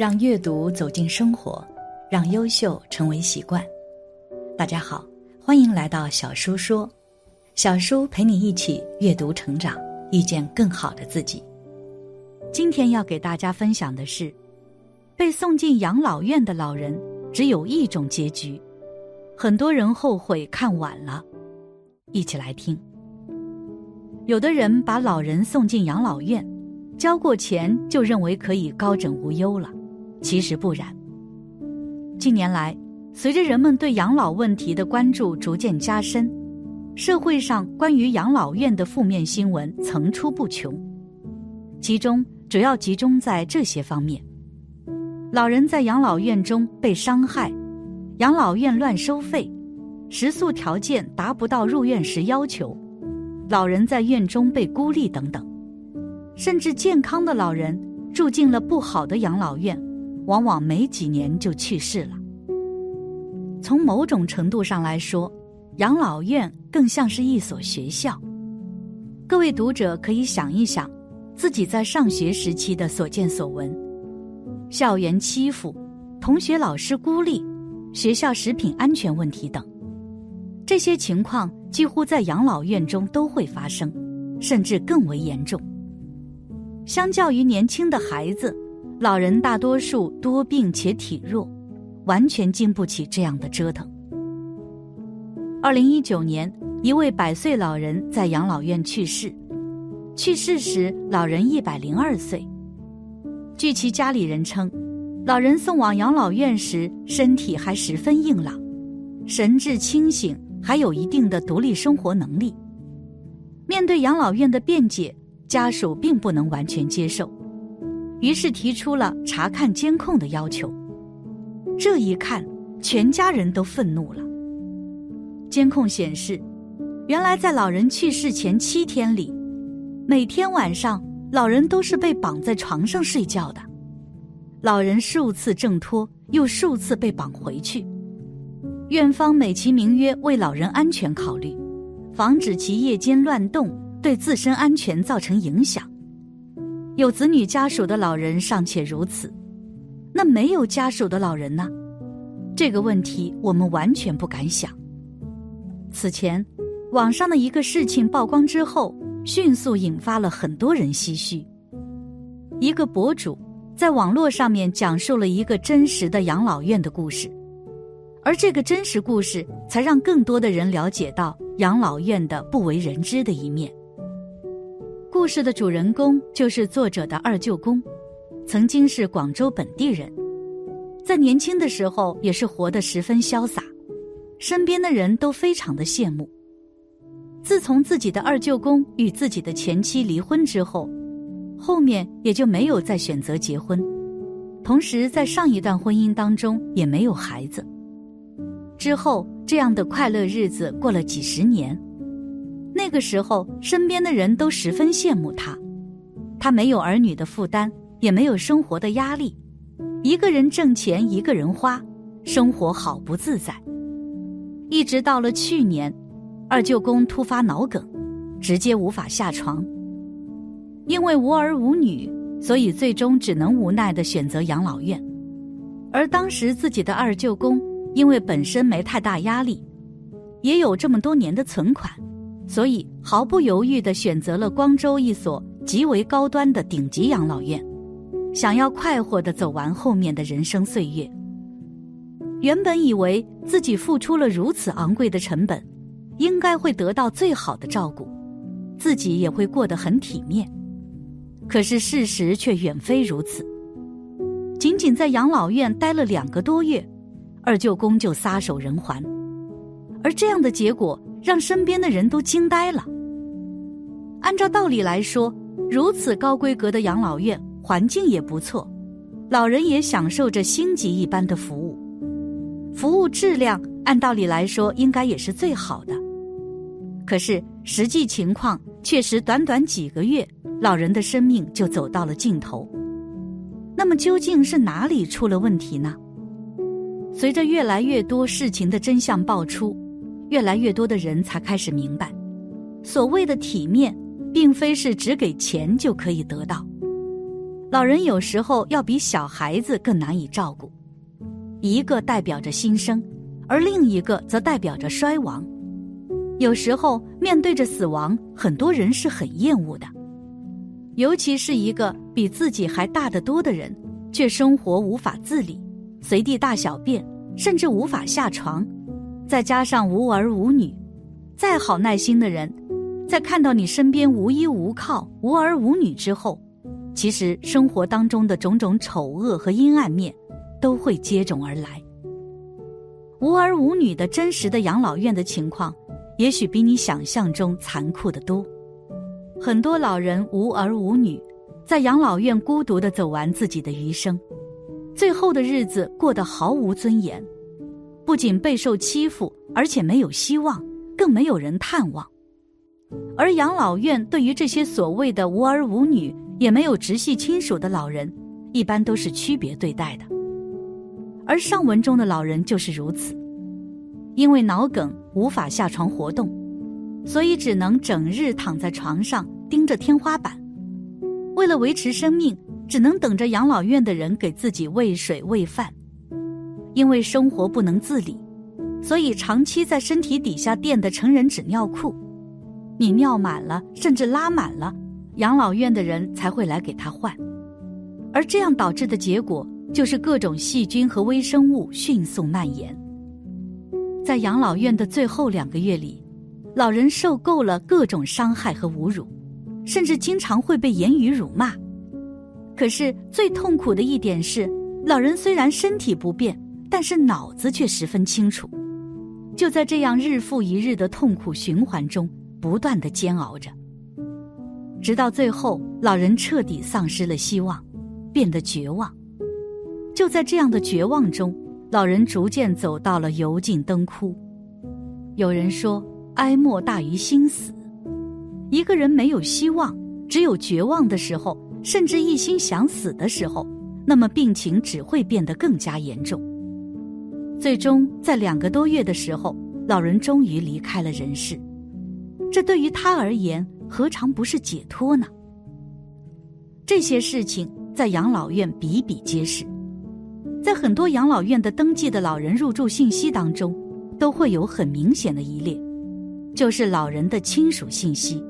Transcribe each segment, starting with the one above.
让阅读走进生活，让优秀成为习惯。大家好，欢迎来到小叔说，小叔陪你一起阅读成长，遇见更好的自己。今天要给大家分享的是，被送进养老院的老人只有一种结局，很多人后悔看晚了。一起来听。有的人把老人送进养老院，交过钱就认为可以高枕无忧了。其实不然。近年来，随着人们对养老问题的关注逐渐加深，社会上关于养老院的负面新闻层出不穷，其中主要集中在这些方面：老人在养老院中被伤害，养老院乱收费，食宿条件达不到入院时要求，老人在院中被孤立等等，甚至健康的老人住进了不好的养老院。往往没几年就去世了。从某种程度上来说，养老院更像是一所学校。各位读者可以想一想，自己在上学时期的所见所闻：校园欺负、同学老师孤立、学校食品安全问题等，这些情况几乎在养老院中都会发生，甚至更为严重。相较于年轻的孩子。老人大多数多病且体弱，完全经不起这样的折腾。二零一九年，一位百岁老人在养老院去世，去世时老人一百零二岁。据其家里人称，老人送往养老院时身体还十分硬朗，神志清醒，还有一定的独立生活能力。面对养老院的辩解，家属并不能完全接受。于是提出了查看监控的要求。这一看，全家人都愤怒了。监控显示，原来在老人去世前七天里，每天晚上老人都是被绑在床上睡觉的。老人数次挣脱，又数次被绑回去。院方美其名曰为老人安全考虑，防止其夜间乱动对自身安全造成影响。有子女家属的老人尚且如此，那没有家属的老人呢？这个问题我们完全不敢想。此前，网上的一个事情曝光之后，迅速引发了很多人唏嘘。一个博主在网络上面讲述了一个真实的养老院的故事，而这个真实故事才让更多的人了解到养老院的不为人知的一面。故事的主人公就是作者的二舅公，曾经是广州本地人，在年轻的时候也是活得十分潇洒，身边的人都非常的羡慕。自从自己的二舅公与自己的前妻离婚之后，后面也就没有再选择结婚，同时在上一段婚姻当中也没有孩子。之后这样的快乐日子过了几十年。那个时候，身边的人都十分羡慕他，他没有儿女的负担，也没有生活的压力，一个人挣钱，一个人花，生活好不自在。一直到了去年，二舅公突发脑梗，直接无法下床。因为无儿无女，所以最终只能无奈的选择养老院。而当时自己的二舅公，因为本身没太大压力，也有这么多年的存款。所以毫不犹豫地选择了光州一所极为高端的顶级养老院，想要快活地走完后面的人生岁月。原本以为自己付出了如此昂贵的成本，应该会得到最好的照顾，自己也会过得很体面。可是事实却远非如此。仅仅在养老院待了两个多月，二舅公就撒手人寰，而这样的结果。让身边的人都惊呆了。按照道理来说，如此高规格的养老院环境也不错，老人也享受着星级一般的服务，服务质量按道理来说应该也是最好的。可是实际情况确实，短短几个月，老人的生命就走到了尽头。那么究竟是哪里出了问题呢？随着越来越多事情的真相爆出。越来越多的人才开始明白，所谓的体面，并非是只给钱就可以得到。老人有时候要比小孩子更难以照顾，一个代表着新生，而另一个则代表着衰亡。有时候面对着死亡，很多人是很厌恶的，尤其是一个比自己还大得多的人，却生活无法自理，随地大小便，甚至无法下床，再加上无儿无女，再好耐心的人，在看到你身边无依无靠、无儿无女之后。其实生活当中的种种丑恶和阴暗面，都会接踵而来。无儿无女的真实的养老院的情况，也许比你想象中残酷的多。很多老人无儿无女，在养老院孤独的走完自己的余生，最后的日子过得毫无尊严，不仅备受欺负，而且没有希望，更没有人探望。而养老院对于这些所谓的无儿无女，也没有直系亲属的老人，一般都是区别对待的。而上文中的老人就是如此，因为脑梗无法下床活动，所以只能整日躺在床上盯着天花板。为了维持生命，只能等着养老院的人给自己喂水喂饭。因为生活不能自理，所以长期在身体底下垫的成人纸尿裤，你尿满了，甚至拉满了。养老院的人才会来给他换，而这样导致的结果就是各种细菌和微生物迅速蔓延。在养老院的最后两个月里，老人受够了各种伤害和侮辱，甚至经常会被言语辱骂。可是最痛苦的一点是，老人虽然身体不便，但是脑子却十分清楚。就在这样日复一日的痛苦循环中，不断的煎熬着。直到最后，老人彻底丧失了希望，变得绝望。就在这样的绝望中，老人逐渐走到了油尽灯枯。有人说，哀莫大于心死。一个人没有希望，只有绝望的时候，甚至一心想死的时候，那么病情只会变得更加严重。最终，在两个多月的时候，老人终于离开了人世。这对于他而言，何尝不是解脱呢？这些事情在养老院比比皆是，在很多养老院的登记的老人入住信息当中，都会有很明显的一列，就是老人的亲属信息。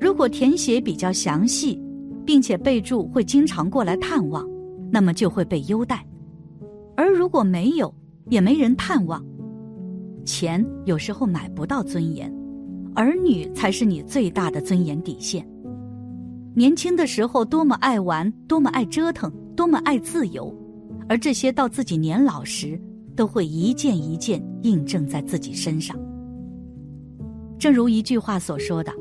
如果填写比较详细，并且备注会经常过来探望，那么就会被优待；而如果没有，也没人探望，钱有时候买不到尊严。儿女才是你最大的尊严底线。年轻的时候多么爱玩，多么爱折腾，多么爱自由，而这些到自己年老时，都会一件一件印证在自己身上。正如一句话所说的，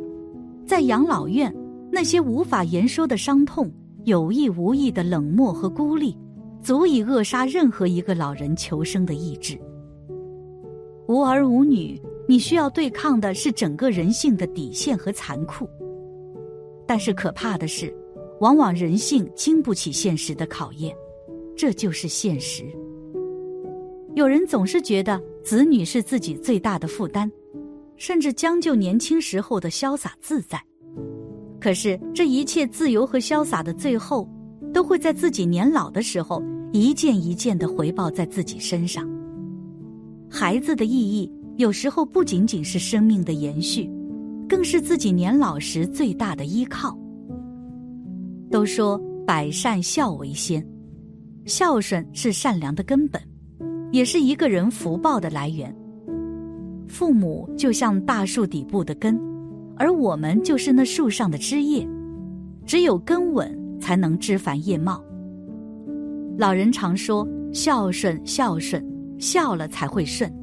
在养老院，那些无法言说的伤痛，有意无意的冷漠和孤立，足以扼杀任何一个老人求生的意志。无儿无女。你需要对抗的是整个人性的底线和残酷，但是可怕的是，往往人性经不起现实的考验，这就是现实。有人总是觉得子女是自己最大的负担，甚至将就年轻时候的潇洒自在。可是这一切自由和潇洒的最后，都会在自己年老的时候一件一件的回报在自己身上。孩子的意义。有时候不仅仅是生命的延续，更是自己年老时最大的依靠。都说百善孝为先，孝顺是善良的根本，也是一个人福报的来源。父母就像大树底部的根，而我们就是那树上的枝叶。只有根稳，才能枝繁叶茂。老人常说：“孝顺，孝顺，孝了才会顺。”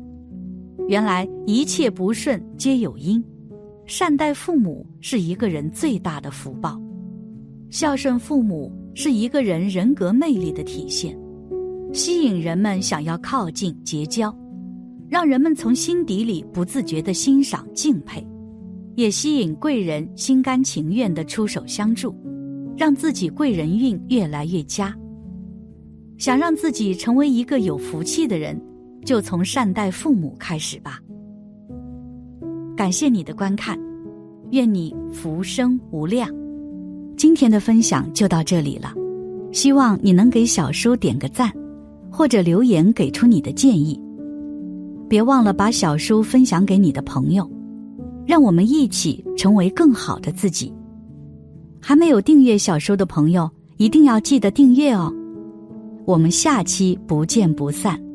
原来一切不顺皆有因，善待父母是一个人最大的福报，孝顺父母是一个人人格魅力的体现，吸引人们想要靠近结交，让人们从心底里不自觉的欣赏敬佩，也吸引贵人心甘情愿的出手相助，让自己贵人运越来越佳。想让自己成为一个有福气的人，就从善待父母开始吧。感谢你的观看，愿你福生无量。今天的分享就到这里了，希望你能给小叔点个赞，或者留言给出你的建议。别忘了把小叔分享给你的朋友，让我们一起成为更好的自己。还没有订阅小说的朋友一定要记得订阅哦。我们下期不见不散。